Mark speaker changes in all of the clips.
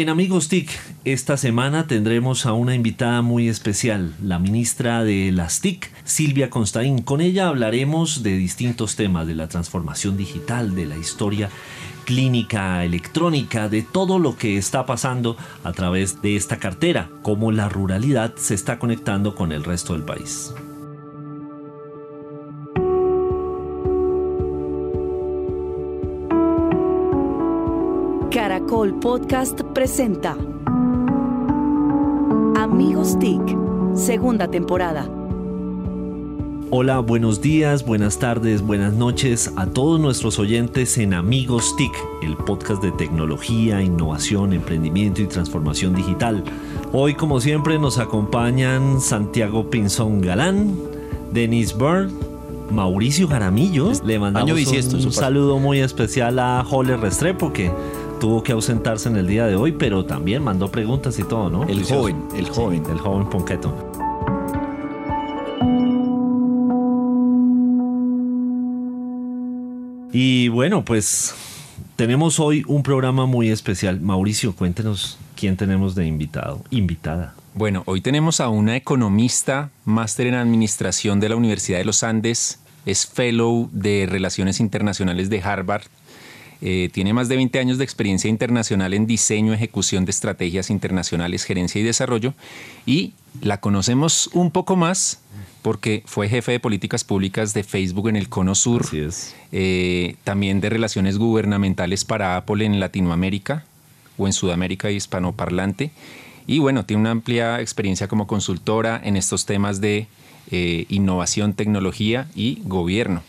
Speaker 1: En Amigos TIC, esta semana tendremos a una invitada muy especial, la ministra de las TIC, Silvia Constaín. Con ella hablaremos de distintos temas, de la transformación digital, de la historia clínica electrónica, de todo lo que está pasando a través de esta cartera, cómo la ruralidad se está conectando con el resto del país.
Speaker 2: Caracol Podcast presenta Amigos TIC, segunda temporada.
Speaker 1: Hola, buenos días, buenas tardes, buenas noches a todos nuestros oyentes en Amigos TIC, el podcast de tecnología, innovación, emprendimiento y transformación digital. Hoy, como siempre, nos acompañan Santiago Pinzón Galán, Denis Bird, Mauricio Jaramillo. Le mandamos un, saludo muy especial a Joler Restrepo, que tuvo que ausentarse en el día de hoy, pero también mandó preguntas y todo, ¿no?
Speaker 3: El joven, el joven.
Speaker 1: el joven Ponqueto. Y bueno, pues tenemos hoy un programa muy especial. Mauricio, cuéntenos quién tenemos de invitado, invitada.
Speaker 3: Bueno, hoy tenemos a una economista, máster en administración de la Universidad de los Andes, es fellow de Relaciones Internacionales de Harvard eh, tiene más de 20 años de experiencia internacional en diseño, ejecución de estrategias internacionales, gerencia y desarrollo. Y la conocemos un poco más porque fue jefe de políticas públicas de Facebook en el Cono Sur. Eh, también de relaciones gubernamentales para Apple en Latinoamérica o en Sudamérica hispanoparlante. Y bueno, tiene una amplia experiencia como consultora en estos temas de eh, innovación, tecnología y gobierno.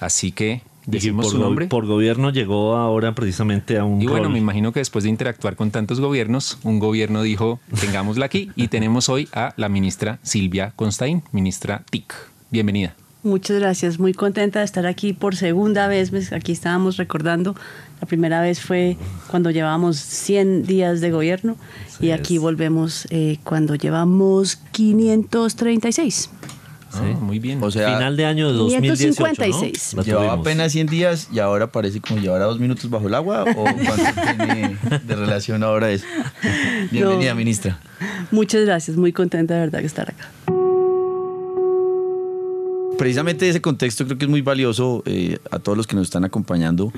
Speaker 3: Así que
Speaker 1: por, su nombre. Por gobierno llegó ahora precisamente a un.
Speaker 3: Y bueno, me imagino que después de interactuar con tantos gobiernos, un gobierno dijo: tengámosla aquí. y tenemos hoy a la ministra Silvia Constaín, ministra TIC. Bienvenida.
Speaker 4: Muchas gracias, muy contenta de estar aquí por segunda vez. Pues, aquí estábamos recordando, la primera vez fue cuando llevábamos 100 días de gobierno y aquí volvemos eh, cuando llevamos 536.
Speaker 3: Sí, ah, muy bien.
Speaker 1: O sea, final de año de 2018.
Speaker 4: 556.
Speaker 3: Llevaba apenas 100 días y ahora parece como llevar dos minutos bajo el agua. ¿O cuánto tiene de relación ahora eso? Bienvenida, ministra.
Speaker 4: Muchas gracias, muy contenta de verdad de estar acá.
Speaker 3: Precisamente ese contexto creo que es muy valioso eh, a todos los que nos están acompañando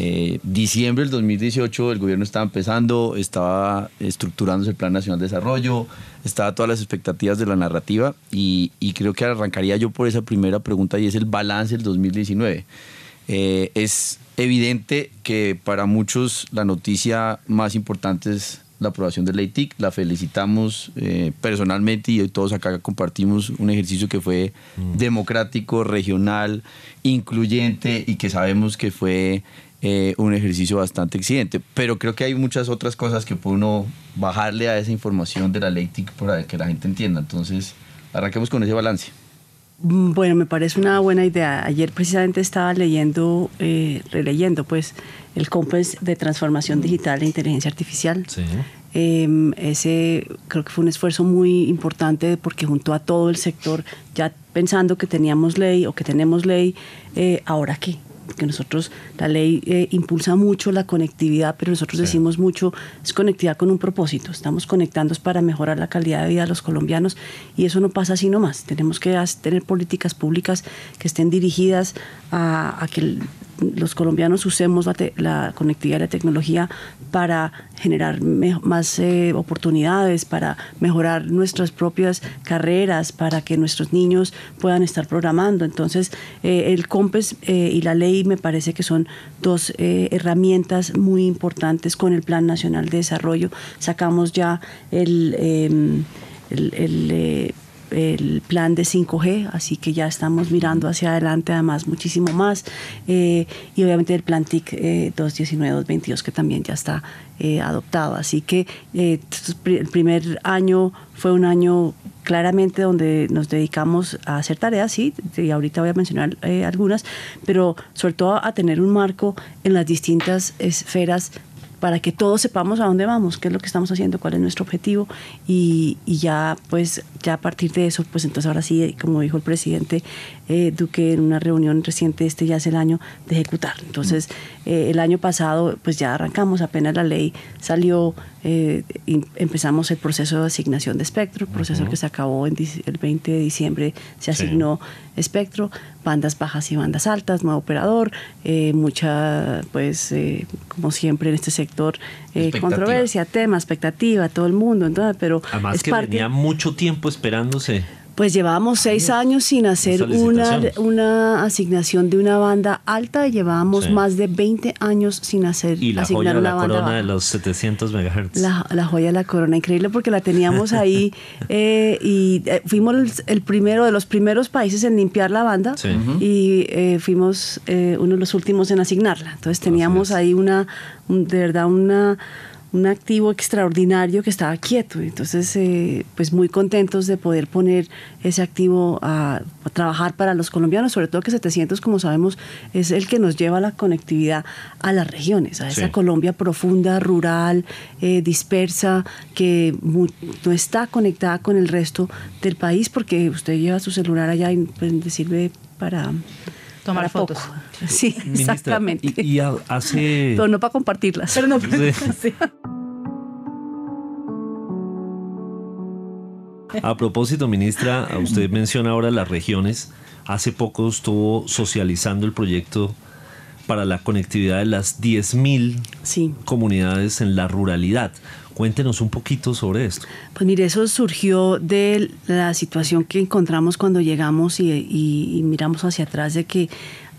Speaker 3: eh, diciembre del 2018 el gobierno estaba empezando, estaba estructurándose el Plan Nacional de Desarrollo, estaba todas las expectativas de la narrativa y, creo que arrancaría yo por esa primera pregunta y es el balance del 2019. Eh, es evidente que para muchos la noticia más importante es la aprobación de ley TIC. La felicitamos eh, personalmente y hoy todos acá compartimos un ejercicio que fue mm. democrático, regional, incluyente y que sabemos que fue eh, un ejercicio bastante exigente. Pero creo que hay muchas otras cosas que puede uno bajarle a esa información de la ley TIC para que la gente entienda. Entonces, arranquemos con ese balance.
Speaker 4: Mm, bueno, me parece una buena idea. Ayer precisamente estaba leyendo, eh, releyendo, pues, el COMPES de Transformación Digital e Inteligencia Artificial. Sí. Em, ese creo que fue un esfuerzo muy importante porque juntó a todo el sector, ya pensando que teníamos ley o que tenemos ley, eh, ahora qué, que nosotros, la ley eh, impulsa mucho la conectividad, pero nosotros decimos mucho, es conectividad con un propósito, estamos conectando para mejorar la calidad de vida de los colombianos y eso no pasa así nomás, tenemos que tener políticas públicas que estén dirigidas a, a que los colombianos usemos la, conectividad y la tecnología para generar más eh, oportunidades, para mejorar nuestras propias carreras, para que nuestros niños puedan estar programando. Entonces, eh, el COMPES eh, y la ley me parece que son dos herramientas muy importantes con el Plan Nacional de Desarrollo. Sacamos ya el, em, el el plan de 5G, así que ya estamos mirando hacia adelante además muchísimo más, eh, y obviamente el plan TIC 219-222 eh, que también ya está eh, adoptado. Así que el primer año fue un año claramente donde nos dedicamos a hacer tareas, sí, y ahorita voy a mencionar algunas, pero sobre todo a tener un marco en las distintas esferas para que todos sepamos a dónde vamos, qué es lo que estamos haciendo, cuál es nuestro objetivo y, ya pues ya a partir de eso, pues entonces ahora sí, como dijo el presidente eh, Duque en una reunión reciente, este ya es el año de ejecutar. Entonces eh, el año pasado pues ya arrancamos, apenas la ley salió, eh, empezamos el proceso de asignación de espectro, el proceso que se acabó en el 20 de diciembre, se asignó espectro, bandas bajas y bandas altas, nuevo operador, mucha pues como siempre en este sector eh, controversia, tema, expectativa, todo el mundo, entonces, pero
Speaker 1: Además es que venía mucho tiempo esperándose.
Speaker 4: Pues llevábamos seis años sin hacer una, una asignación de una banda alta. Y llevábamos más de 20 años sin hacer
Speaker 1: y la joya de la corona de los 700 megahertz.
Speaker 4: La, joya de la corona, increíble porque la teníamos ahí eh, y eh, fuimos el, primero de los primeros países en limpiar la banda y fuimos uno de los últimos en asignarla. Entonces teníamos ahí una, de verdad una, un activo extraordinario que estaba quieto. Entonces, eh, pues muy contentos de poder poner ese activo a, trabajar para los colombianos, sobre todo que 700, como sabemos, es el que nos lleva la conectividad a las regiones, a esa Colombia profunda, rural, eh, dispersa, que no está conectada con el resto del país, porque usted lleva su celular allá y pues, le sirve para
Speaker 5: tomar fotos.
Speaker 4: Sí, exactamente.
Speaker 1: Y, hace...
Speaker 4: Pero no para compartirlas. Pero no
Speaker 1: A propósito, ministra, usted menciona ahora las regiones. Hace poco estuvo socializando el proyecto para la conectividad de las 10.000
Speaker 4: sí.
Speaker 1: comunidades en la ruralidad. Cuéntenos un poquito sobre esto.
Speaker 4: Pues mire, eso surgió de la situación que encontramos cuando llegamos y, miramos hacia atrás de que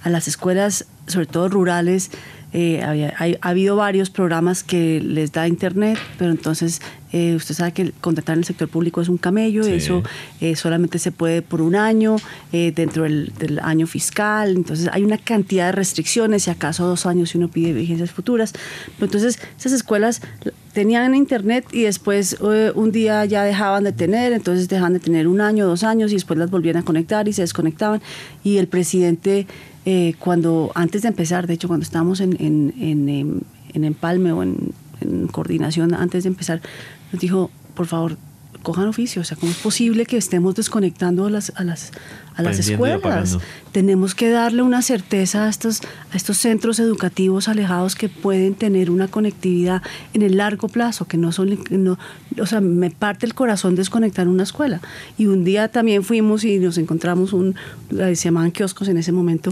Speaker 4: a las escuelas, sobre todo rurales, eh, ha habido varios programas que les da internet, pero entonces eh, usted sabe que contratar en el sector público es un camello, eso eh, solamente se puede por un año, dentro del, año fiscal, entonces hay una cantidad de restricciones, si acaso dos años si uno pide vigencias futuras. Pero entonces esas escuelas tenían internet y después un día ya dejaban de tener, entonces dejaban de tener un año, dos años y después las volvían a conectar y se desconectaban. Y el presidente, cuando antes de empezar, de hecho cuando estábamos en, en, en, en Empalme o en coordinación antes de empezar, nos dijo, por favor, cojan oficio, o sea, ¿cómo es posible que estemos desconectando a las, a las escuelas? Tenemos que darle una certeza a estos, a estos centros educativos alejados que pueden tener una conectividad en el largo plazo, que no son, no, o sea, me parte el corazón desconectar una escuela. Y un día también fuimos y nos encontramos un, se llamaban kioscos en ese momento,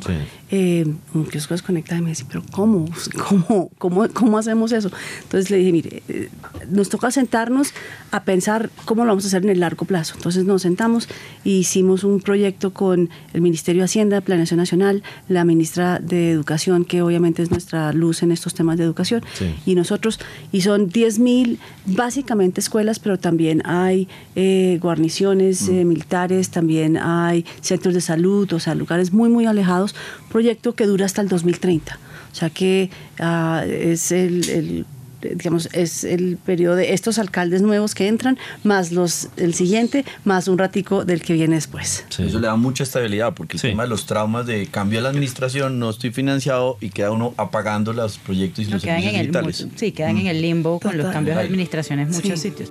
Speaker 4: eh, un kiosco desconectado y me decía, pero ¿cómo? ¿Cómo, cómo, cómo hacemos eso? Entonces le dije, mire, eh, nos toca sentarnos a pensar cómo lo vamos a hacer en el largo plazo. Entonces nos sentamos e hicimos un proyecto con el Ministerio de Hacienda, Planeación Nacional, la ministra de Educación, que obviamente es nuestra luz en estos temas de educación, y nosotros, y son 10.000 básicamente escuelas, pero también hay eh, guarniciones eh, mm. militares, también hay centros de salud, o sea, lugares muy, muy alejados, proyecto que dura hasta el 2030. O sea que ah, es el digamos, es el periodo de estos alcaldes nuevos que entran, más los el siguiente, más un ratico del que viene después.
Speaker 3: Eso le da mucha estabilidad, porque el tema de los traumas de cambio de la administración, no estoy financiado y queda uno apagando los proyectos y los servicios digitales.
Speaker 5: sí, quedan en el limbo con los cambios de administraciones en muchos sitios.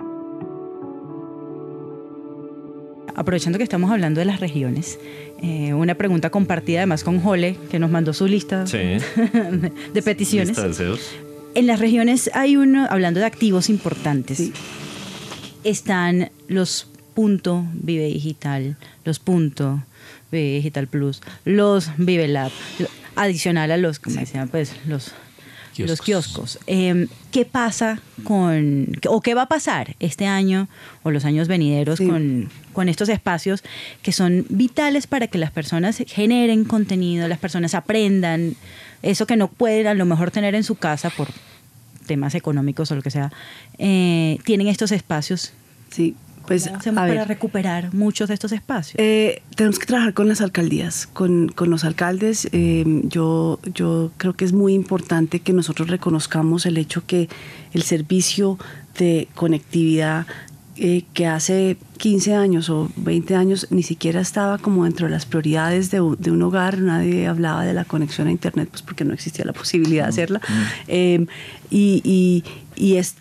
Speaker 5: aprovechando que estamos hablando de las regiones, eh, una pregunta compartida además con Jole, que nos mandó su lista de peticiones. Lista de deseos en las regiones hay uno, hablando de activos importantes, están los punto Vive Digital, los punto Vive Digital Plus, los Vive Lab, adicional a los, como decían, pues los kioscos. Los kioscos. Em, ¿Qué pasa con, o qué va a pasar este año o los años venideros con, con, estos espacios que son vitales para que las personas generen contenido, las personas aprendan, eso que no pueden a lo mejor tener en su casa por temas económicos o lo que sea, eh, tienen estos espacios.
Speaker 4: Sí, pues
Speaker 5: para recuperar muchos de estos espacios?
Speaker 4: Eh, tenemos que trabajar con las alcaldías, con, con los alcaldes. Eh, yo, yo creo que es muy importante que nosotros reconozcamos el hecho que el servicio de conectividad eh, que hace 15 años o 20 años ni siquiera estaba como dentro de las prioridades de, un hogar, nadie hablaba de la conexión a Internet, pues porque no existía la posibilidad de hacerla. Em, y,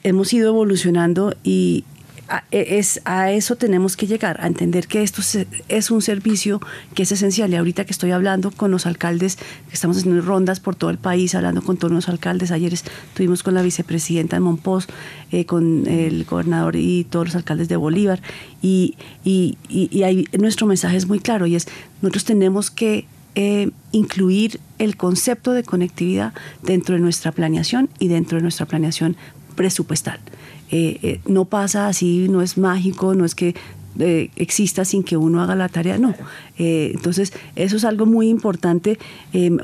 Speaker 4: hemos ido evolucionando y, a, e, es, a eso tenemos que llegar, a entender que esto es un servicio que es esencial. Y ahorita que estoy hablando con los alcaldes, estamos haciendo rondas por todo el país, hablando con todos los alcaldes, ayer estuvimos con la vicepresidenta de Monpós, eh, con el gobernador y todos los alcaldes de Bolívar, y, y, y, nuestro mensaje es muy claro, y es, nosotros tenemos que eh, incluir el concepto de conectividad dentro de nuestra planeación y dentro de nuestra planeación presupuestal. Eh, eh, no pasa así, no es mágico, no es que eh, exista sin que uno haga la tarea, no. entonces, eso es algo muy importante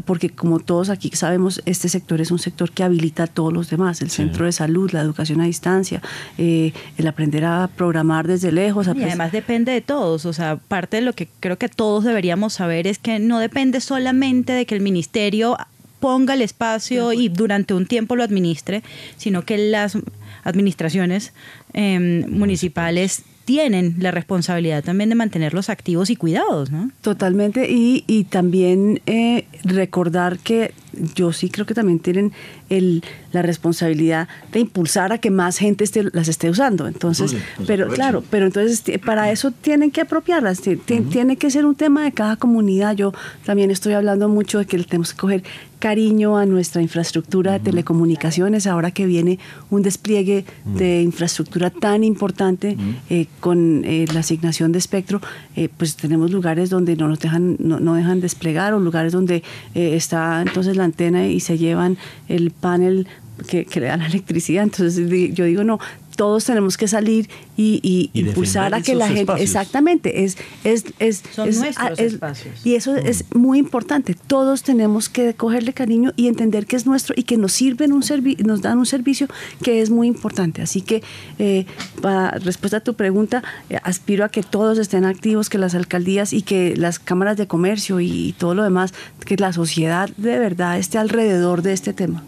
Speaker 4: porque como todos aquí sabemos, este sector es un sector que habilita a todos los demás, el centro de salud, la educación a distancia, el aprender a programar desde lejos.
Speaker 5: y además depende de todos, o sea, parte de lo que creo que todos deberíamos saber es que no depende solamente de que el ministerio ponga el espacio y durante un tiempo lo administre, sino que las administraciones em, municipales tienen la responsabilidad también de mantenerlos activos y cuidados, ¿no?
Speaker 4: Totalmente, y, y también eh, recordar que yo sí creo que también tienen el, la responsabilidad de impulsar a que más gente esté, las esté usando. Entonces, pero claro, pero entonces para eso tienen que apropiarlas, tiene que ser un tema de cada comunidad. Yo también estoy hablando mucho de que tenemos que coger cariño a nuestra infraestructura de telecomunicaciones, ahora que viene un despliegue de infraestructura tan importante eh, con eh, la asignación de espectro, eh, pues tenemos lugares donde no nos dejan, no, no dejan desplegar o lugares donde está entonces la antena y se llevan el panel que, que, le da la electricidad. Entonces yo digo, no, todos tenemos que salir y, impulsar a que la gente exactamente es es es,
Speaker 5: Son nuestros espacios.
Speaker 4: y eso es mm. muy importante todos tenemos que cogerle cariño y entender que es nuestro y que nos sirven un nos dan un servicio que es muy importante así que eh, para respuesta a tu pregunta eh, aspiro a que todos estén activos que las alcaldías y que las cámaras de comercio y todo lo demás que la sociedad de verdad esté alrededor de este tema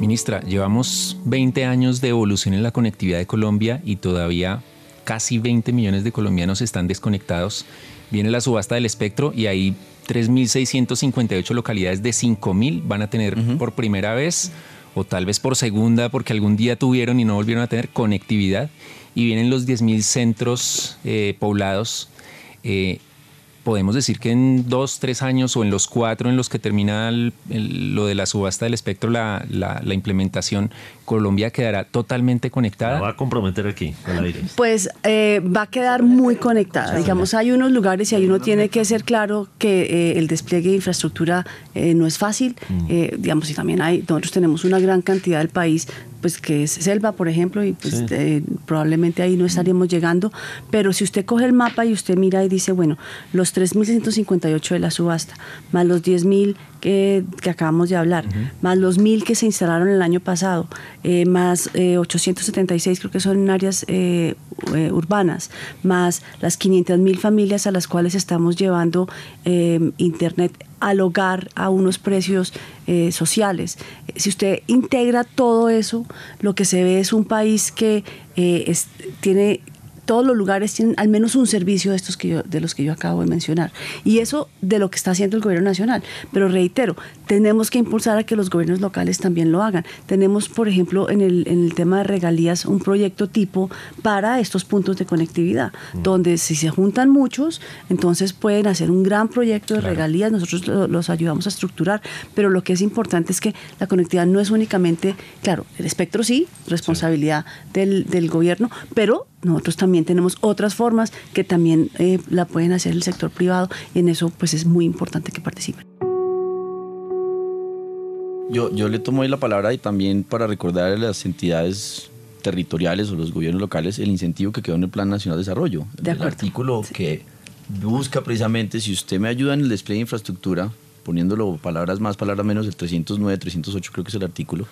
Speaker 6: Ministra, llevamos 20 años de evolución en la conectividad de Colombia y todavía casi 20 millones de colombianos están desconectados. Viene la subasta del espectro y ahí 3.658 localidades de 5.000 van a tener por primera vez o tal vez por segunda porque algún día tuvieron y no volvieron a tener conectividad. Y vienen los 10.000 centros eh, poblados. Eh, podemos decir que en dos, tres años o en los cuatro en los que termina lo de la subasta del espectro, la, la, implementación, Colombia quedará totalmente conectada.
Speaker 1: va a comprometer aquí,
Speaker 4: Pues eh, va a quedar muy conectada. Digamos, hay unos lugares y ahí uno tiene que ser claro que eh, el despliegue de infraestructura eh, no es fácil. Mm. digamos, y también hay, nosotros tenemos una gran cantidad del país pues que es selva, por ejemplo, y pues eh, probablemente ahí no estaríamos llegando, pero si usted coge el mapa y usted mira y dice, bueno, los 3.658 de la subasta, más los 10.000 que, que, acabamos de hablar, más los 1.000 que se instalaron el año pasado, eh, más 876 eh, creo que son en áreas urbanas, más las 500.000 familias a las cuales estamos llevando Internet al hogar a unos precios eh, sociales. Si usted integra todo eso, lo que se ve es un país que eh, tiene todos los lugares tienen al menos un servicio de estos que de los que yo acabo de mencionar. Y eso de lo que está haciendo el gobierno nacional. Pero reitero, tenemos que impulsar a que los gobiernos locales también lo hagan. Tenemos, por ejemplo, en el, en el tema de regalías, un proyecto tipo para estos puntos de conectividad, mm. donde si se juntan muchos, entonces pueden hacer un gran proyecto de regalías, nosotros los ayudamos a estructurar, pero lo que es importante es que la conectividad no es únicamente, claro, el espectro sí, responsabilidad Del, del gobierno, pero nosotros también tenemos otras formas que también eh, la pueden hacer el sector privado y en eso pues es muy importante que participen.
Speaker 3: Yo, yo le tomo ahí la palabra y también para recordar a las entidades territoriales o los gobiernos locales el incentivo que quedó en el Plan Nacional de Desarrollo.
Speaker 4: De
Speaker 3: el artículo que busca precisamente, si usted me ayuda en el despliegue de infraestructura, poniéndolo palabras más, palabras menos, el 309, 308 creo que es el artículo,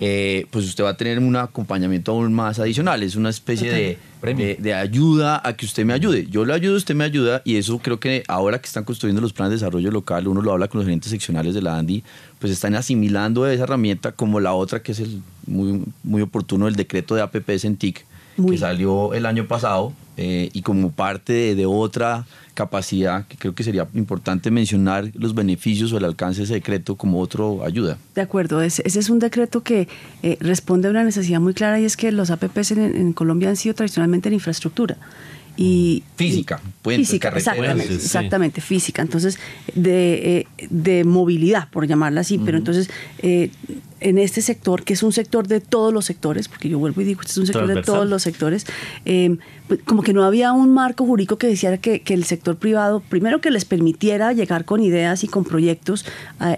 Speaker 3: eh, pues usted va a tener un acompañamiento aún más adicional. Es una especie de, de, ayuda a que usted me ayude. Yo le ayudo, usted me ayuda y eso creo que ahora que están construyendo los planes de desarrollo local, uno lo habla con los gerentes seccionales de la ANDI, pues están asimilando esa herramienta como la otra que es el muy, muy oportuno, el decreto de APPs en TIC, que salió el año pasado eh, y como parte de, otra capacidad, que creo que sería importante mencionar los beneficios o el alcance de ese decreto como otra ayuda.
Speaker 4: De acuerdo, ese, es un decreto que eh, responde a una necesidad muy clara y es que los APPs en, Colombia han sido tradicionalmente en infraestructura. Y,
Speaker 3: física,
Speaker 4: física, exactamente, exactamente, física. Entonces, de, eh, de, movilidad, por llamarla así, pero entonces en este sector, que es un sector de todos los sectores, porque yo vuelvo y digo, este es un sector de todos los sectores, eh, como que no había un marco jurídico que decía que, el sector privado, primero que les permitiera llegar con ideas y con proyectos,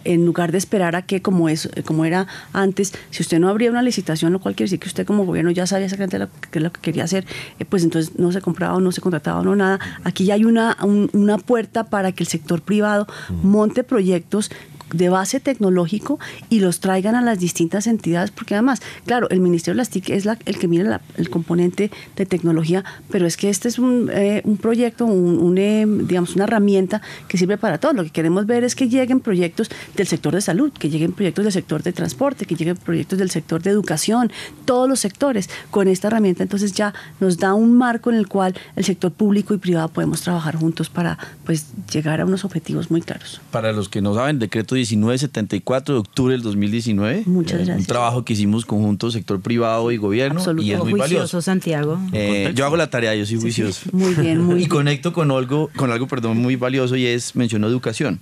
Speaker 4: en lugar de esperar a que, como, es, como era antes, si usted no abría una licitación, lo cual quiere decir que usted como gobierno ya sabía exactamente lo que, lo que quería hacer, eh, pues entonces no se compraba o no se contrataba o no nada. Aquí ya hay una, una puerta para que el sector privado monte proyectos de base tecnológico y los traigan a las distintas entidades, porque además, claro, el Ministerio de las TIC es el que mira el componente de tecnología, pero es que este es un, eh, proyecto, un, eh, digamos, una herramienta que sirve para todo. Lo que queremos ver es que lleguen proyectos del sector de salud, que lleguen proyectos del sector de transporte, que lleguen proyectos del sector de educación, todos los sectores. Con esta herramienta entonces ya nos da un marco en el cual el sector público y privado podemos trabajar juntos para pues llegar a unos objetivos muy claros.
Speaker 3: Para los que no saben, decreto 1974 de octubre del 2019.
Speaker 4: Muchas gracias.
Speaker 3: Un trabajo que hicimos conjunto sector privado y gobierno y es muy
Speaker 5: juicioso,
Speaker 3: valioso.
Speaker 5: Santiago.
Speaker 3: Eh, yo hago la tarea, yo soy juicioso.
Speaker 4: Muy bien, muy
Speaker 3: Y conecto con algo, con algo, perdón, muy valioso y es mencionó educación.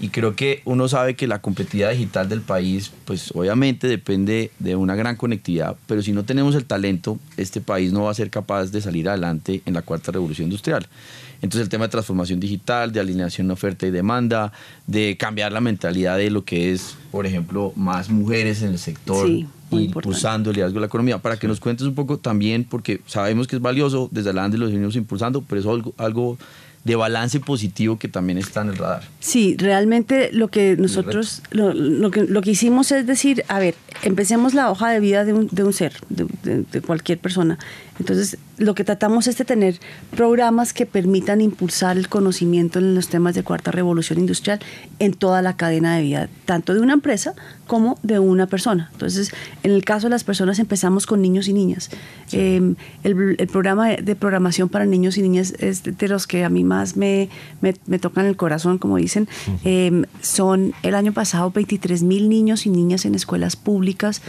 Speaker 3: Y creo que uno sabe que la competitividad digital del país, pues obviamente depende de una gran conectividad, pero si no tenemos el talento, este país no va a ser capaz de salir adelante en la cuarta revolución industrial. Entonces el tema de transformación digital, de alineación de oferta y demanda, de cambiar la mentalidad de lo que es, por ejemplo, más mujeres en el sector. impulsando el liderazgo de la economía, para que nos cuentes un poco también, porque sabemos que es valioso, desde adelante lo venimos impulsando, pero es algo, algo de balance positivo que también está en el radar.
Speaker 4: Sí, realmente lo que nosotros, lo, lo, que, lo que hicimos es decir, a ver, empecemos la hoja de vida de un, de un ser, de, de, cualquier persona. Entonces, lo que tratamos es de tener programas que permitan impulsar el conocimiento en los temas de cuarta revolución industrial en toda la cadena de vida, tanto de una empresa como de una persona. Entonces, en el caso de las personas empezamos con niños y niñas. Em, el, el, programa de programación para niños y niñas es de los que a mí más me, me, me tocan el corazón, como dicen. Eh, son el año pasado 23 mil niños y niñas en escuelas públicas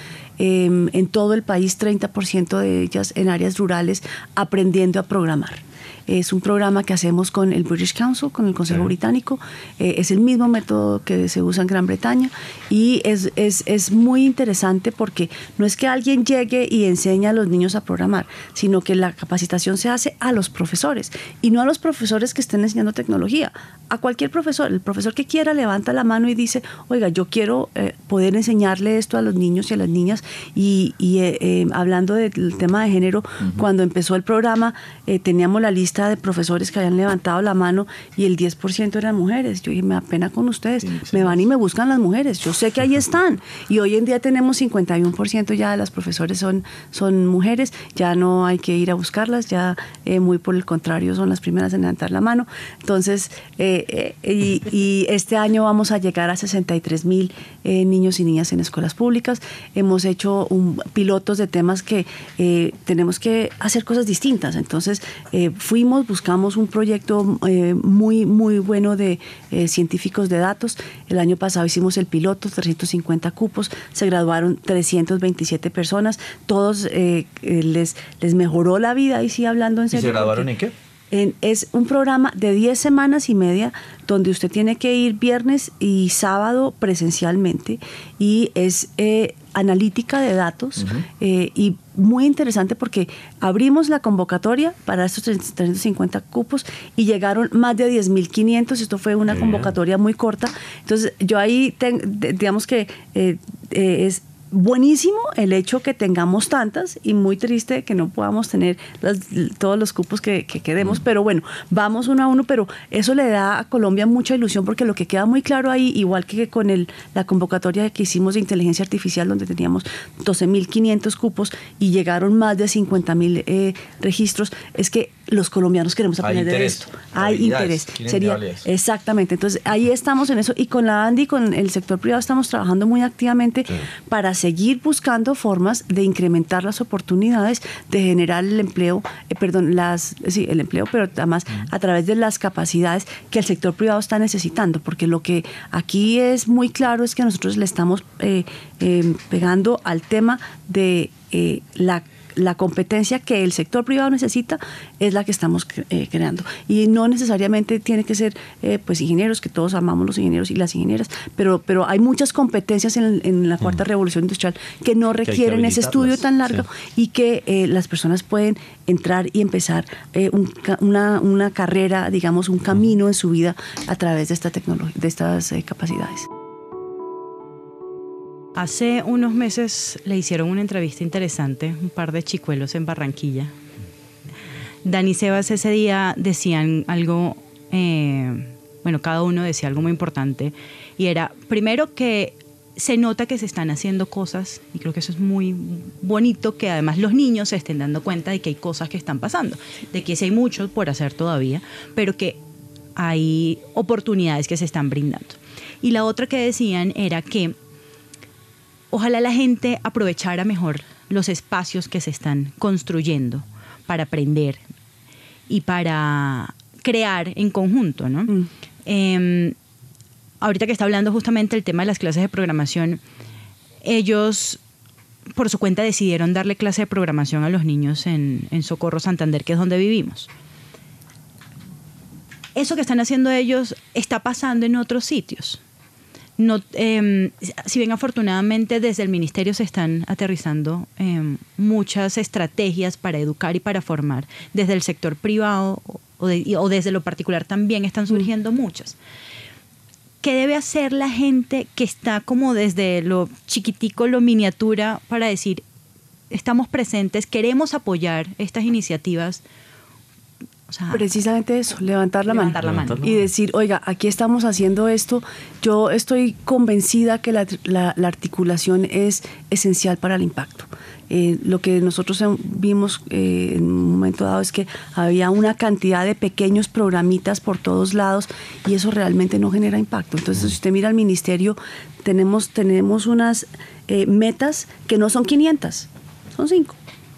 Speaker 4: Em, en todo el país, 30% de ellas en áreas rurales, aprendiendo a programar. Es un programa que hacemos con el British Council, con el Consejo Británico. Eh, es el mismo método que se usa en Gran Bretaña y es, es, es, muy interesante porque no es que alguien llegue y enseñe a los niños a programar, sino que la capacitación se hace a los profesores y no a los profesores que estén enseñando tecnología, a cualquier profesor. El profesor que quiera levanta la mano y dice, oiga, yo quiero eh, poder enseñarle esto a los niños y a las niñas. Y, y eh, hablando del tema de género, cuando empezó el programa teníamos la lista de profesores que habían levantado la mano y el 10% eran mujeres. Yo dije, me da pena con ustedes, me van y me buscan las mujeres, yo sé que ahí están. Y hoy en día tenemos 51% ya de las profesores son, son mujeres, ya no hay que ir a buscarlas, ya eh, muy por el contrario son las primeras en levantar la mano. Entonces, eh, eh, y, este año vamos a llegar a 63 mil niños y niñas en escuelas públicas. Hemos hecho un, pilotos de temas que tenemos que hacer cosas distintas. Entonces, fui buscamos un proyecto eh, muy, muy bueno de eh, científicos de datos. El año pasado hicimos el piloto, 350 cupos, se graduaron 327 personas, todos eh, les, les mejoró la vida, y sí hablando en serio.
Speaker 3: ¿Y se graduaron en qué?
Speaker 4: es un programa de 10 semanas y media donde usted tiene que ir viernes y sábado presencialmente y es eh, analítica de datos eh, y muy interesante porque abrimos la convocatoria para estos 350 cupos y llegaron más de 10.500, esto fue una convocatoria muy corta, entonces yo ahí, digamos que eh, es buenísimo el hecho que tengamos tantas y muy triste que no podamos tener todos los cupos que, queremos, mm. pero bueno, vamos uno a uno, pero eso le da a Colombia mucha ilusión porque lo que queda muy claro ahí, igual que con el, la convocatoria que hicimos de inteligencia artificial, donde teníamos 12.500 cupos y llegaron más de 50.000 eh, registros, es que los colombianos queremos aprender de esto. Hay interés. Sería, exactamente. Entonces, ahí estamos en eso y con la ANDI, con el sector privado, estamos trabajando muy activamente para seguir buscando formas de incrementar las oportunidades, de generar el empleo, eh, perdón, las, sí, el empleo, pero además a través de las capacidades que el sector privado está necesitando, porque lo que aquí es muy claro es que nosotros le estamos eh, eh, pegando al tema de la la competencia que el sector privado necesita es la que estamos eh, creando. Y no necesariamente tiene que ser eh, pues ingenieros, que todos amamos los ingenieros y las ingenieras, pero, pero hay muchas competencias en, la cuarta revolución industrial que no requieren ese estudio tan largo y que eh, las personas pueden entrar y empezar una, una, carrera, digamos, un camino en su vida a través de esta tecnología, de estas capacidades.
Speaker 5: Hace unos meses le hicieron una entrevista interesante, un par de chicuelos en Barranquilla. Dani Sebas ese día decían algo, eh, bueno, cada uno decía algo muy importante, y era, primero que se nota que se están haciendo cosas, y creo que eso es muy bonito, que además los niños se estén dando cuenta de que hay cosas que están pasando, de que sí hay mucho por hacer todavía, pero que hay oportunidades que se están brindando. Y la otra que decían era que ojalá la gente aprovechara mejor los espacios que se están construyendo para aprender y para crear en conjunto, ¿no? Mm. Em, ahorita que está hablando justamente el tema de las clases de programación, ellos por su cuenta decidieron darle clase de programación a los niños en, en Socorro Santander, que es donde vivimos. Eso que están haciendo ellos está pasando en otros sitios no, em, si bien afortunadamente desde el ministerio se están aterrizando em, muchas estrategias para educar y para formar, desde el sector privado o, desde lo particular también están surgiendo muchas. ¿Qué debe hacer la gente que está como desde lo chiquitico, lo miniatura, para decir, estamos presentes, queremos apoyar estas iniciativas?
Speaker 4: Precisamente eso, levantar la, mano. y decir, oiga, aquí estamos haciendo esto. Yo estoy convencida que la, articulación es esencial para el impacto. Eh, lo que nosotros vimos eh, en un momento dado es que había una cantidad de pequeños programitas por todos lados y eso realmente no genera impacto. Entonces, si usted mira al ministerio, tenemos, tenemos unas eh, metas que no son 500, son 5,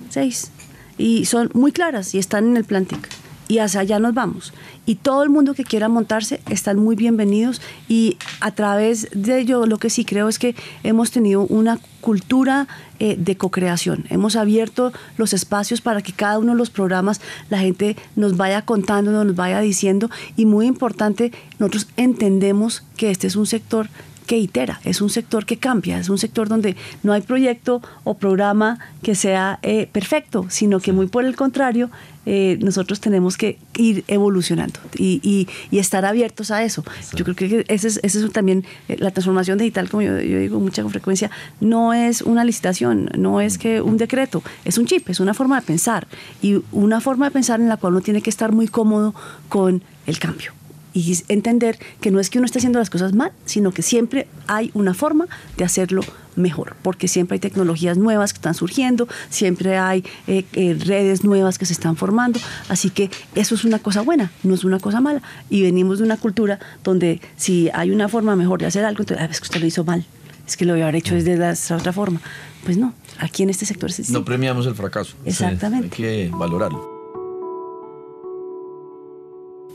Speaker 4: 6 y son muy claras y están en el plan TIC y hacia allá nos vamos. Y todo el mundo que quiera montarse están muy bienvenidos y a través de ello lo que sí creo es que hemos tenido una cultura eh, de co-creación. Hemos abierto los espacios para que cada uno de los programas la gente nos vaya contando, nos vaya diciendo y muy importante, nosotros entendemos que este es un sector que itera, es un sector que cambia, es un sector donde no hay proyecto o programa que sea eh, perfecto, sino que muy por el contrario eh, nosotros tenemos que ir evolucionando y, estar abiertos a eso. Yo creo que ese es, ese es también eh, la transformación digital, como yo, digo mucha frecuencia, no es una licitación, no es que un decreto, es un chip, es una forma de pensar y una forma de pensar en la cual uno tiene que estar muy cómodo con el cambio y entender que no es que uno esté haciendo las cosas mal, sino que siempre hay una forma de hacerlo mejor, porque siempre hay tecnologías nuevas que están surgiendo, siempre hay eh, eh, redes nuevas que se están formando, así que eso es una cosa buena, no es una cosa mala. Y venimos de una cultura donde si hay una forma mejor de hacer algo, entonces, ah, es que usted lo hizo mal, es que lo había hecho desde la otra forma. Pues no, aquí en este sector
Speaker 3: es No premiamos el fracaso.
Speaker 4: Exactamente.
Speaker 3: hay que valorarlo.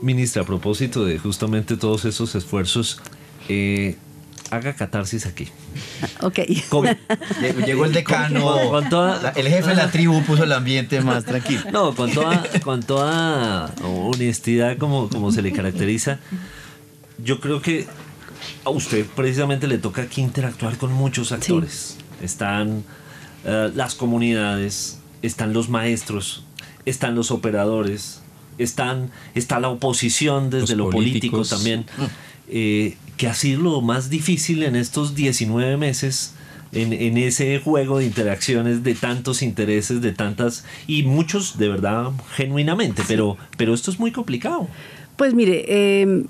Speaker 1: Ministra, a propósito de justamente todos esos esfuerzos, eh, haga catarsis aquí.
Speaker 4: Ok.
Speaker 3: Llegó el decano, el jefe de la tribu puso el ambiente más tranquilo.
Speaker 1: No, con toda, con toda honestidad como, como se le caracteriza, yo creo que a usted precisamente le toca aquí interactuar con muchos actores. Están eh, las comunidades, están los maestros, están los operadores, están, está la oposición desde lo político también. Mm. Eh, que ha sido lo más difícil en estos 19 meses en, ese juego de interacciones de tantos intereses, de tantas, y muchos de verdad genuinamente, pero, pero esto es muy complicado.
Speaker 4: Pues mire, eh,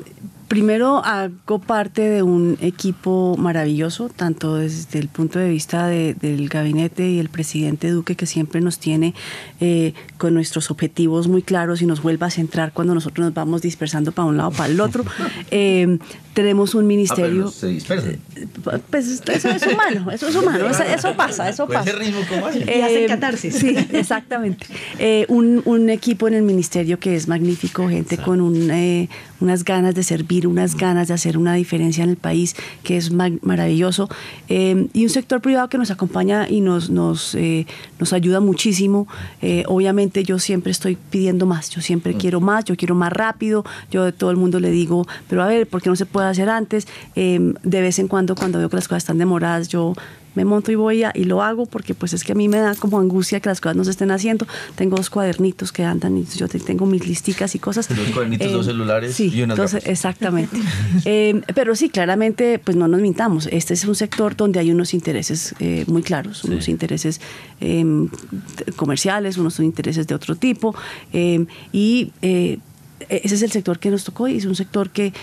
Speaker 4: Primero hago parte de un equipo maravilloso, tanto desde el punto de vista del gabinete y el presidente Duque, que siempre nos tiene eh, con nuestros objetivos muy claros y nos vuelve a centrar cuando nosotros nos vamos dispersando para un lado para el otro. Eh, tenemos un ministerio. Ah,
Speaker 3: se dispersan.
Speaker 4: Eh, pues eso es humano, eso es humano, eso, pasa, eso pasa.
Speaker 3: ritmo como y
Speaker 5: hacen catarsis.
Speaker 4: Sí, exactamente. un, un, equipo en el ministerio que es magnífico, gente con un, unas ganas de servir, unas ganas de hacer una diferencia en el país, que es maravilloso. Eh, y un sector privado que nos acompaña y nos, nos, eh, nos ayuda muchísimo. Eh, obviamente yo siempre estoy pidiendo más, yo siempre quiero más, yo quiero más rápido, yo a todo el mundo le digo, pero a ver, ¿por qué no se puede hacer antes? de vez en cuando, cuando veo que las cosas están demoradas, yo me monto y voy a, y lo hago porque pues es que a mí me da como angustia que las cosas no se estén haciendo. Tengo dos cuadernitos que andan y yo tengo mis listicas y cosas.
Speaker 3: Dos cuadernitos, dos eh, celulares y una
Speaker 4: entonces, Exactamente. Eh, pero sí, claramente, pues no nos mintamos. Este es un sector donde hay unos intereses eh, muy claros, unos intereses em, comerciales, unos intereses de otro tipo em, y ese es el sector que nos tocó y es un sector que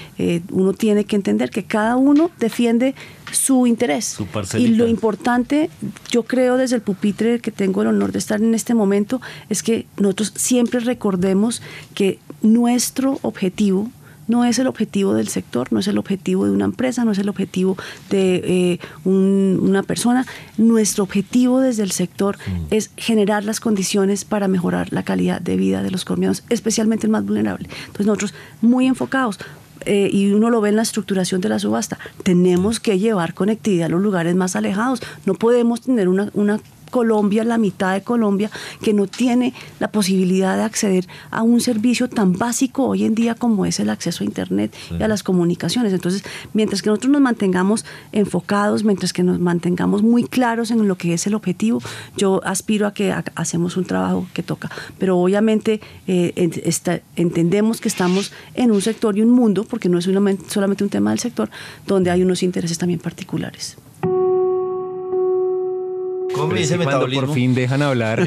Speaker 4: uno tiene que entender que cada uno defiende su interés. y lo importante, yo creo desde el pupitre que tengo el honor de estar en este momento, es que nosotros siempre recordemos que nuestro objetivo no es el objetivo del sector, no es el objetivo de una empresa, no es el objetivo de eh, una persona. Nuestro objetivo desde el sector mm. es generar las condiciones para mejorar la calidad de vida de los colombianos, especialmente el más vulnerable. Entonces nosotros muy enfocados, eh, y uno lo ve en la estructuración de la subasta, tenemos que llevar conectividad a los lugares más alejados. No podemos tener una, una Colombia, la mitad de Colombia, que no tiene la posibilidad de acceder a un servicio tan básico hoy en día como es el acceso a Internet y a las comunicaciones. Entonces, mientras que nosotros nos mantengamos enfocados, mientras que nos mantengamos muy claros en lo que es el objetivo, yo aspiro a que hacemos un trabajo que toca. Pero obviamente eh, entendemos que estamos en un sector y un mundo, porque no es solamente un tema del sector, donde hay unos intereses también particulares.
Speaker 6: ¿Cómo dice cuando por fin dejan hablar.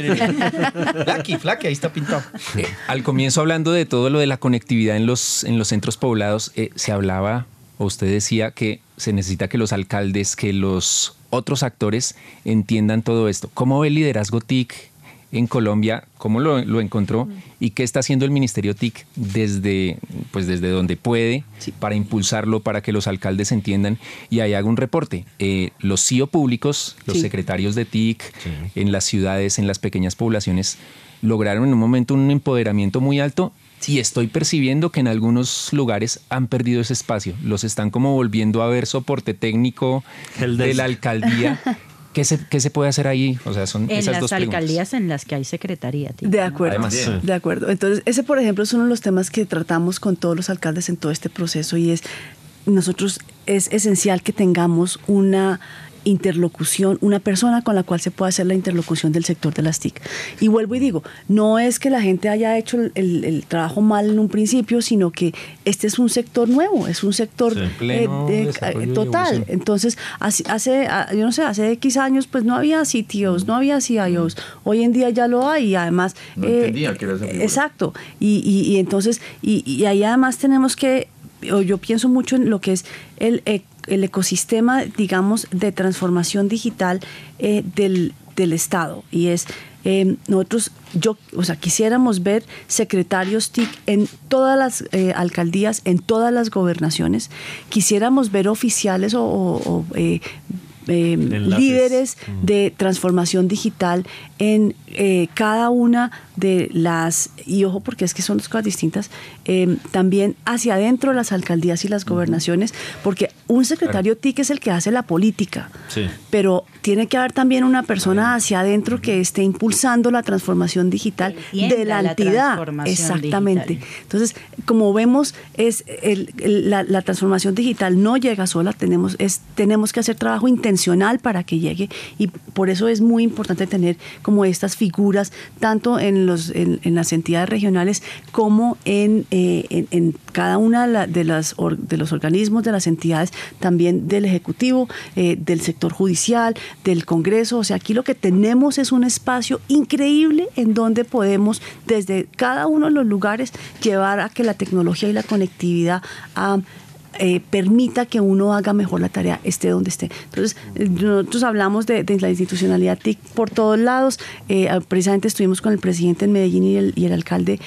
Speaker 3: Flaqui, flaqui, ahí está pintado.
Speaker 6: Eh, al comienzo hablando de todo lo de la conectividad en los, en los centros poblados, eh, se hablaba, o usted decía que se necesita que los alcaldes, que los otros actores entiendan todo esto. ¿Cómo ve el liderazgo TIC en Colombia, cómo lo, encontró y qué está haciendo el Ministerio TIC desde, pues desde donde puede para impulsarlo, para que los alcaldes entiendan. Y ahí haga un reporte. Eh, los CEO públicos, los secretarios de TIC en las ciudades, en las pequeñas poblaciones, lograron en un momento un empoderamiento muy alto y estoy percibiendo que en algunos lugares han perdido ese espacio. Los están como volviendo a ver soporte técnico de la alcaldía ¿Qué se, ¿Qué se, puede hacer ahí? O sea, son
Speaker 5: en
Speaker 6: esas
Speaker 5: las alcaldías en las que hay secretaría.
Speaker 4: de acuerdo, de acuerdo. Entonces, ese, por ejemplo, es uno de los temas que tratamos con todos los alcaldes en todo este proceso y es, nosotros es esencial que tengamos una interlocución, una persona con la cual se pueda hacer la interlocución del sector de las TIC. Y vuelvo y digo, no es que la gente haya hecho el, trabajo mal en un principio, sino que este es un sector nuevo, es un sector eh, total. Entonces, hace, hace, ah, yo no sé, hace X años pues no había CTOs, no había CIOs, hoy en día ya lo hay y además...
Speaker 3: No entendía que era
Speaker 4: Exacto, y, y, entonces, y, y ahí además tenemos que, yo pienso mucho en lo que es el el ecosistema, digamos, de transformación digital eh, del, Estado. Y es, eh, nosotros, yo, o sea, quisiéramos ver secretarios TIC en todas las eh, alcaldías, en todas las gobernaciones. Quisiéramos ver oficiales o, líderes mm. de transformación digital en cada una de las, y ojo porque es que son dos cosas distintas, eh, también hacia adentro de las alcaldías y las gobernaciones, porque un secretario TIC es el que hace la política, pero tiene que haber también una persona hacia adentro que esté impulsando la transformación digital de la, entidad. Exactamente. Entonces, como vemos, es la, transformación digital no llega sola, tenemos, es, tenemos que hacer trabajo intensivo dimensional para que llegue y por eso es muy importante tener como estas figuras tanto en, en, las entidades regionales como en, eh, en, cada una de, las, de los organismos, de las entidades también del Ejecutivo, eh, del sector judicial, del Congreso. O sea, aquí lo que tenemos es un espacio increíble en donde podemos desde cada uno de los lugares llevar a que la tecnología y la conectividad eh, permita que uno haga mejor la tarea, esté donde esté. Entonces, eh, nosotros hablamos de, la institucionalidad TIC por todos lados. Eh, precisamente estuvimos con el presidente en Medellín y el, y el alcalde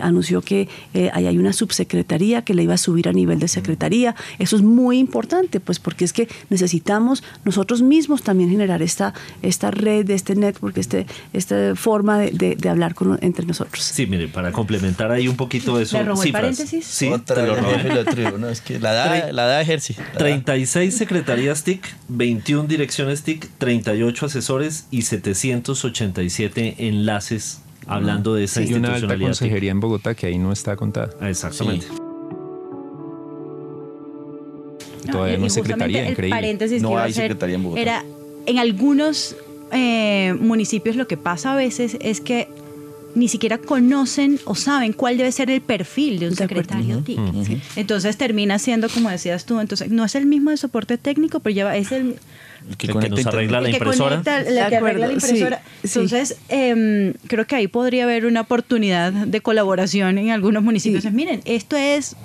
Speaker 4: anunció que ahí hay una subsecretaría que le iba a subir a nivel de secretaría. Eso es muy importante, pues porque es que necesitamos nosotros mismos también generar esta, esta red, este network, este, esta forma de, hablar con, entre nosotros.
Speaker 1: Sí, mire, para complementar ahí un poquito de eso.
Speaker 5: ¿Le robó paréntesis?
Speaker 3: Sí, te lo robé. no, es que la da, la da
Speaker 1: 36 secretarías TIC, 21 direcciones TIC, 38 asesores y 787 enlaces hablando de esa
Speaker 6: sí, Y una alta consejería en Bogotá que ahí no está contada.
Speaker 1: Exactamente.
Speaker 6: Todavía no, hay secretaría, increíble.
Speaker 3: no hay secretaría en Bogotá.
Speaker 5: Era, en algunos eh, municipios lo que pasa a veces es que ni siquiera conocen o saben cuál debe ser el perfil de un secretario TIC. Entonces termina siendo, como decías tú, entonces no es el mismo de soporte técnico, pero ya es el,
Speaker 1: que, nos arregla la impresora.
Speaker 5: Entonces, em, creo que ahí podría haber una oportunidad de colaboración en algunos municipios. Miren, esto es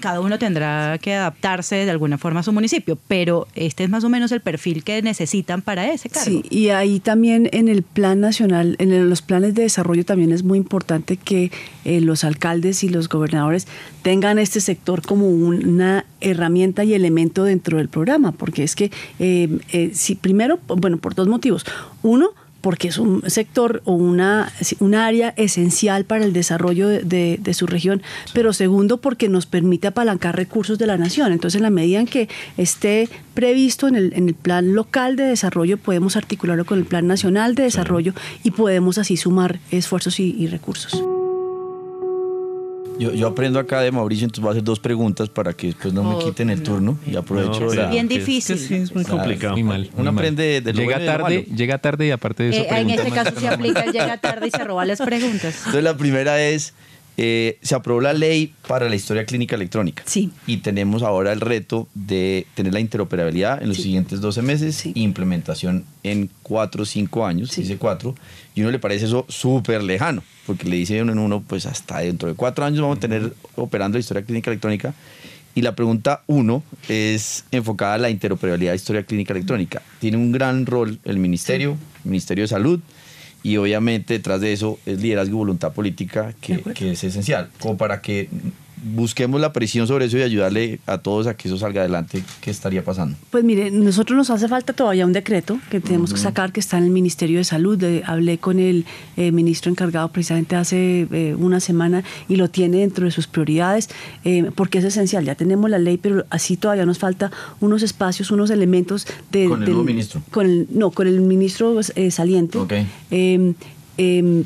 Speaker 5: cada uno tendrá que adaptarse de alguna forma a su municipio, pero este es más o menos el perfil que necesitan para ese cargo.
Speaker 4: Sí, y ahí también en el plan nacional, en los planes de desarrollo también es muy importante que eh, los alcaldes y los gobernadores tengan este sector como una herramienta y elemento dentro del programa, porque es que, eh, eh, si primero, bueno, por dos motivos. Uno, porque es un sector o una, un área esencial para el desarrollo de, su región, pero segundo, porque nos permite apalancar recursos de la nación. Entonces, en la medida en que esté previsto en el, en el plan local de desarrollo, podemos articularlo con el plan nacional de desarrollo y podemos así sumar esfuerzos y recursos.
Speaker 3: Yo, yo, aprendo acá de Mauricio, entonces voy a hacer dos preguntas para que después no me quiten el turno y aprovecho.
Speaker 5: es bien difícil.
Speaker 1: sí, es muy complicado.
Speaker 6: Muy mal.
Speaker 3: Uno aprende de,
Speaker 6: llega tarde, llega tarde y aparte de eso.
Speaker 5: Eh, en este caso se aplica llega tarde y se roba las preguntas.
Speaker 3: Entonces la primera es eh, se aprobó la ley para la historia clínica electrónica.
Speaker 4: Sí.
Speaker 3: Y tenemos ahora el reto de tener la interoperabilidad en los siguientes 12 meses, implementación en 4 o 5 años, dice 4, y uno le parece eso súper lejano, porque le dice uno en uno, pues hasta dentro de 4 años vamos a tener operando la historia clínica electrónica. Y la pregunta 1 es enfocada a la interoperabilidad de historia clínica electrónica. Tiene un gran rol el Ministerio, el Ministerio de Salud, y obviamente detrás de eso es liderazgo y voluntad política que, que es esencial, como para que busquemos la presión sobre eso y ayudarle a todos a que eso salga adelante. ¿Qué estaría pasando?
Speaker 4: Pues mire, nosotros nos hace falta todavía un decreto que tenemos que sacar que está en el Ministerio de Salud. hablé con el eh, ministro encargado precisamente hace eh, una semana y lo tiene dentro de sus prioridades eh, porque es esencial. Ya tenemos la ley, pero así todavía nos falta unos espacios, unos elementos de...
Speaker 3: ¿Con el nuevo ministro?
Speaker 4: Con el, no, con el ministro saliente.
Speaker 3: Okay.
Speaker 4: Em, em,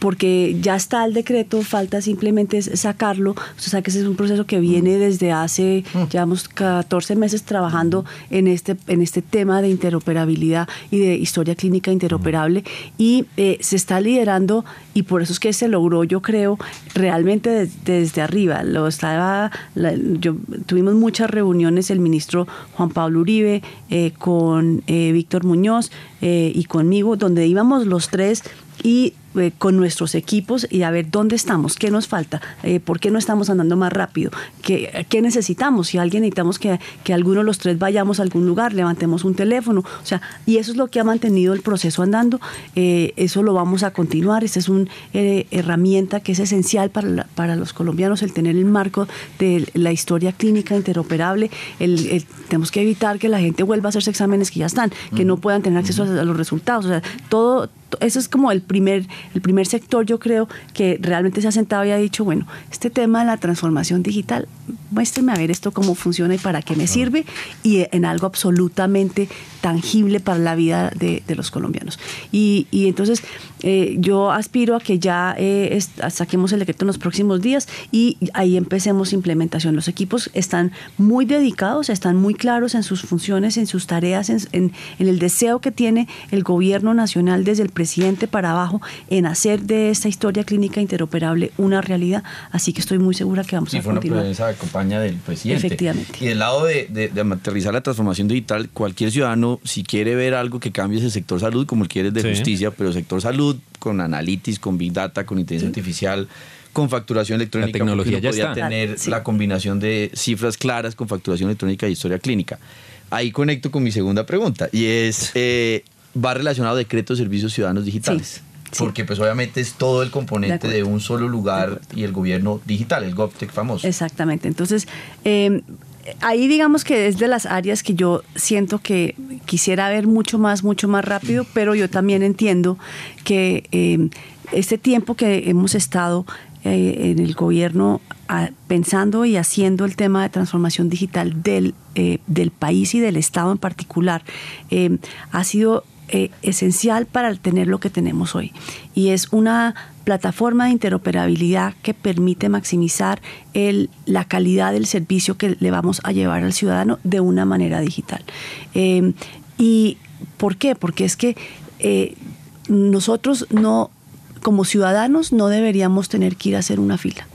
Speaker 4: porque ya está el decreto, falta simplemente sacarlo. O sea que ese es un proceso que viene mm. desde hace, mm. llevamos 14 meses trabajando en este, en este tema de interoperabilidad y de historia clínica interoperable y eh, se está liderando y por eso es que se logró, yo creo, realmente desde arriba. Lo estaba, yo, tuvimos muchas reuniones el ministro Juan Pablo Uribe eh, con eh, Víctor Muñoz y conmigo, donde íbamos los tres y eh, con nuestros equipos y a ver dónde estamos, qué nos falta, eh, por qué no estamos andando más rápido, qué, qué necesitamos, si alguien necesitamos que, que, alguno de los tres vayamos a algún lugar, levantemos un teléfono, o sea, y eso es lo que ha mantenido el proceso andando, eh, eso lo vamos a continuar, esta es una herramienta que es esencial para, para los colombianos, el tener el marco de la historia clínica interoperable, el, tenemos que evitar que la gente vuelva a hacerse exámenes que ya están, que no puedan tener acceso a, los resultados, o sea, todo eso es como el primer, el primer sector, yo creo, que realmente se ha sentado y ha dicho, bueno, este tema de la transformación digital, muéstrame a ver esto cómo funciona y para qué me sirve, y en algo absolutamente tangible para la vida de, los colombianos. Y, entonces eh, yo aspiro a que ya eh, saquemos el decreto en los próximos días y ahí empecemos implementación. Los equipos están muy dedicados, están muy claros en sus funciones, en sus tareas, en, el deseo que tiene el gobierno nacional desde el presidente para abajo en hacer de esta historia clínica interoperable una realidad. Así que estoy muy segura que vamos a continuar.
Speaker 3: Esa acompaña del presidente.
Speaker 4: Efectivamente.
Speaker 3: Y del lado de, de, de aterrizar la transformación digital, cualquier ciudadano, si quiere ver algo que cambie ese sector salud, como el quiere de justicia, pero sector salud con analytics, con big data, con inteligencia artificial, con facturación electrónica.
Speaker 6: La tecnología ya
Speaker 3: está. tener la combinación de cifras claras con facturación electrónica y historia clínica. Ahí conecto con mi segunda pregunta y es, eh, va relacionado a decreto de servicios ciudadanos digitales. Porque pues obviamente es todo el componente de, un solo lugar y el gobierno digital, el GovTech famoso.
Speaker 4: Exactamente. Entonces, eh, ahí digamos que es de las áreas que yo siento que quisiera ver mucho más, mucho más rápido, pero yo también entiendo que eh, este tiempo que hemos estado eh, en el gobierno pensando y haciendo el tema de transformación digital del, eh, del país y del Estado en particular, ha sido esencial para tener lo que tenemos hoy. Y es una plataforma de interoperabilidad que permite maximizar el, la calidad del servicio que le vamos a llevar al ciudadano de una manera digital. Eh, ¿Y por qué? Porque es que eh, nosotros no, como ciudadanos, no deberíamos tener que ir a hacer una fila.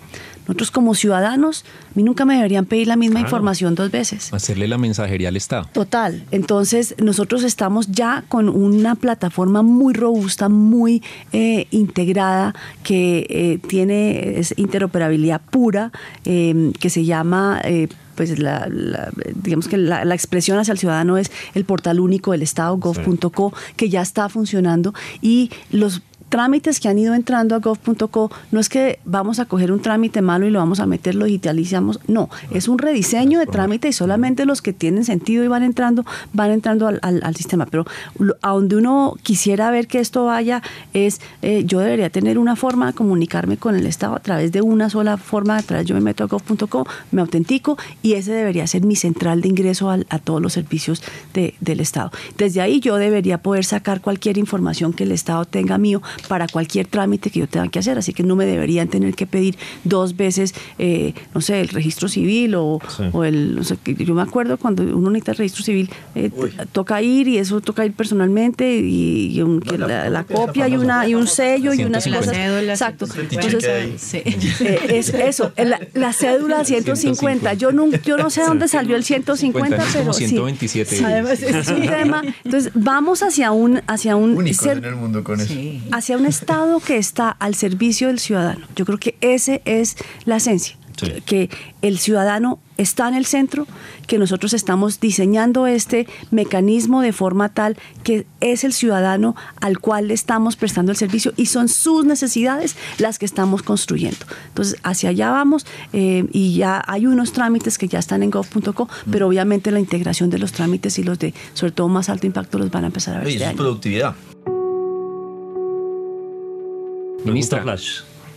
Speaker 4: Nosotros como ciudadanos, a mí nunca me deberían pedir la misma información dos veces.
Speaker 6: Hacerle la mensajería al Estado.
Speaker 4: Total. Entonces, nosotros estamos ya con una plataforma muy robusta, muy eh, integrada, que eh, tiene interoperabilidad pura, em, que se llama... Eh, pues la, digamos que la, la, expresión hacia el ciudadano es el portal único del Estado, gov.co, que ya está funcionando y los trámites que han ido entrando a gov.co no es que vamos a coger un trámite malo y lo vamos a meter, lo digitalizamos, no, es un rediseño de trámite y solamente los que tienen sentido y van entrando, van entrando al, al, sistema. Pero a donde uno quisiera ver que esto vaya es, eh, yo debería tener una forma de comunicarme con el Estado a través de una sola forma, a través yo me meto a gov.co, me autentico y ese debería ser mi central de ingreso a, a todos los servicios de, del Estado. Desde ahí yo debería poder sacar cualquier información que el Estado tenga mío para cualquier trámite que yo tenga que hacer, así que no me deberían tener que pedir dos veces, eh, no sé, el registro civil o, el, no sé, yo me acuerdo cuando uno necesita el registro civil, eh, toca ir y eso toca ir personalmente y, la, copia y, una, y un sello y unas cosas. Exacto. Entonces, eh, es eso, la, cédula 150. Yo no, yo no sé dónde salió el 150, pero
Speaker 6: 127.
Speaker 4: Además, es un tema. Entonces, vamos hacia un hacia un
Speaker 3: en el mundo con eso
Speaker 4: hacia un Estado que está al servicio del ciudadano. Yo creo que ese es la esencia. que el ciudadano está en el centro, que nosotros estamos diseñando este mecanismo de forma tal que es el ciudadano al cual le estamos prestando el servicio y son sus necesidades las que estamos construyendo. Entonces, hacia allá vamos eh, y ya hay unos trámites que ya están en gov.co, pero obviamente la integración de los trámites y los de, sobre todo, más alto impacto los van a empezar a ver.
Speaker 3: Y
Speaker 4: este
Speaker 3: es productividad.
Speaker 6: Ministra,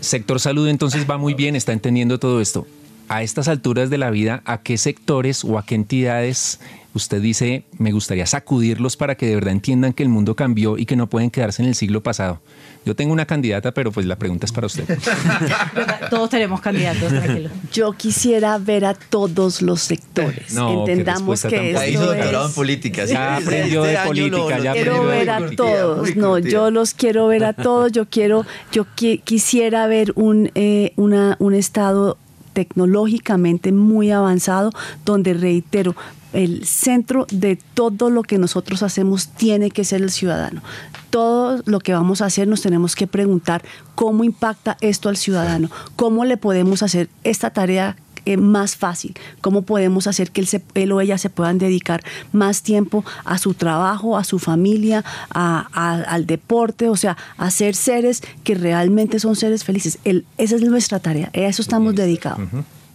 Speaker 6: sector salud entonces va muy bien, está entendiendo todo esto. A estas alturas de la vida, ¿a qué sectores o a qué entidades usted dice, me gustaría sacudirlos para que de verdad entiendan que el mundo cambió y que no pueden quedarse en el siglo pasado? Yo tengo una candidata, pero pues la pregunta es para usted.
Speaker 5: todos tenemos candidatos, tranquilo.
Speaker 4: Yo quisiera ver a todos los sectores. Entendamos que esto
Speaker 3: hizo doctorado en política.
Speaker 6: Ya aprendió de este política, ya
Speaker 4: quiero ver a todos. No, yo los quiero ver a todos. Yo quiero, yo quisiera ver un, eh, una, un estado tecnológicamente muy avanzado, donde reitero, el centro de todo lo que nosotros hacemos tiene que ser el ciudadano. Todo lo que vamos a hacer nos tenemos que preguntar cómo impacta esto al ciudadano, cómo le podemos hacer esta tarea eh, más fácil, cómo podemos hacer que él, o ella se puedan dedicar más tiempo a su trabajo, a su familia, al deporte, o sea, a ser seres que realmente son seres felices. esa es nuestra tarea, a eso estamos dedicados.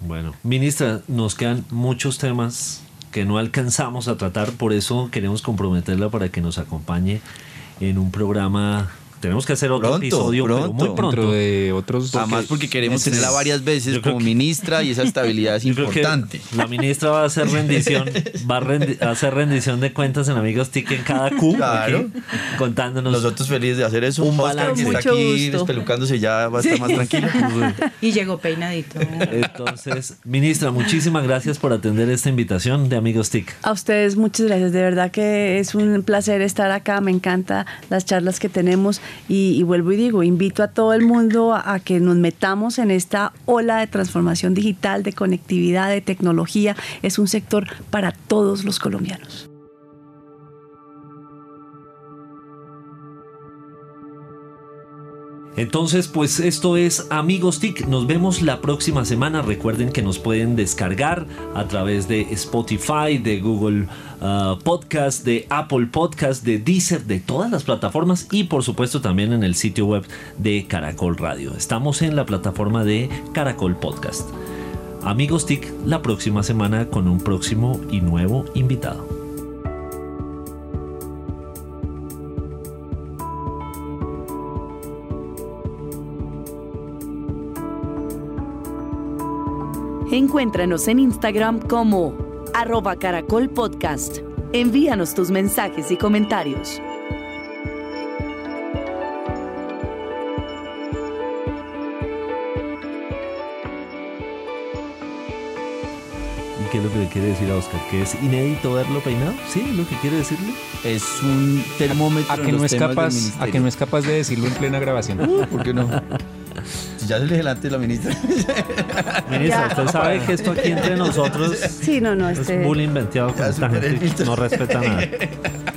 Speaker 1: Bueno, ministra, nos quedan muchos temas que no alcanzamos a tratar, por eso queremos comprometerla para que nos acompañe en un programa tenemos que hacer otro episodio pronto. muy pronto.
Speaker 3: de otros. Además, porque queremos tenerla varias veces como ministra y esa estabilidad es importante.
Speaker 1: La ministra va a hacer rendición, va a, hacer rendición de cuentas en Amigos TIC en cada Q. Claro. contándonos.
Speaker 3: Nosotros felices de hacer eso. Un que está aquí despelucándose ya va a estar más tranquilo.
Speaker 5: y llegó peinadito.
Speaker 1: Entonces, ministra, muchísimas gracias por atender esta invitación de Amigos TIC.
Speaker 4: A ustedes, muchas gracias. De verdad que es un placer estar acá. Me encanta las charlas que tenemos y, vuelvo y digo, invito a todo el mundo a, que nos metamos en esta ola de transformación digital, de conectividad, de tecnología. Es un sector para todos los colombianos.
Speaker 1: Entonces, pues esto es Amigos TIC. Nos vemos la próxima semana. Recuerden que nos pueden descargar a través de Spotify, de Google uh, Podcast, de Apple Podcast, de Deezer, de todas las plataformas y por supuesto también en el sitio web de Caracol Radio. Estamos en la plataforma de Caracol Podcast. Amigos TIC, la próxima semana con un próximo y nuevo invitado.
Speaker 2: Encuéntranos en Instagram como arroba caracol podcast. Envíanos tus mensajes y comentarios.
Speaker 1: ¿Y qué es lo que le quiere decir a Oscar? ¿Que es inédito verlo peinado? ¿Sí? ¿Es lo que quiere decirle?
Speaker 3: Es un termómetro.
Speaker 6: A, que, no es capaz, a que no es capaz de decirlo en plena grabación.
Speaker 3: Uh, ¿Por qué no? Ya se le delante la ministra.
Speaker 1: Ministra, usted sabe que esto aquí entre nosotros
Speaker 4: sí, no, no,
Speaker 1: es este... bullying inventado con esta gente no respeta nada.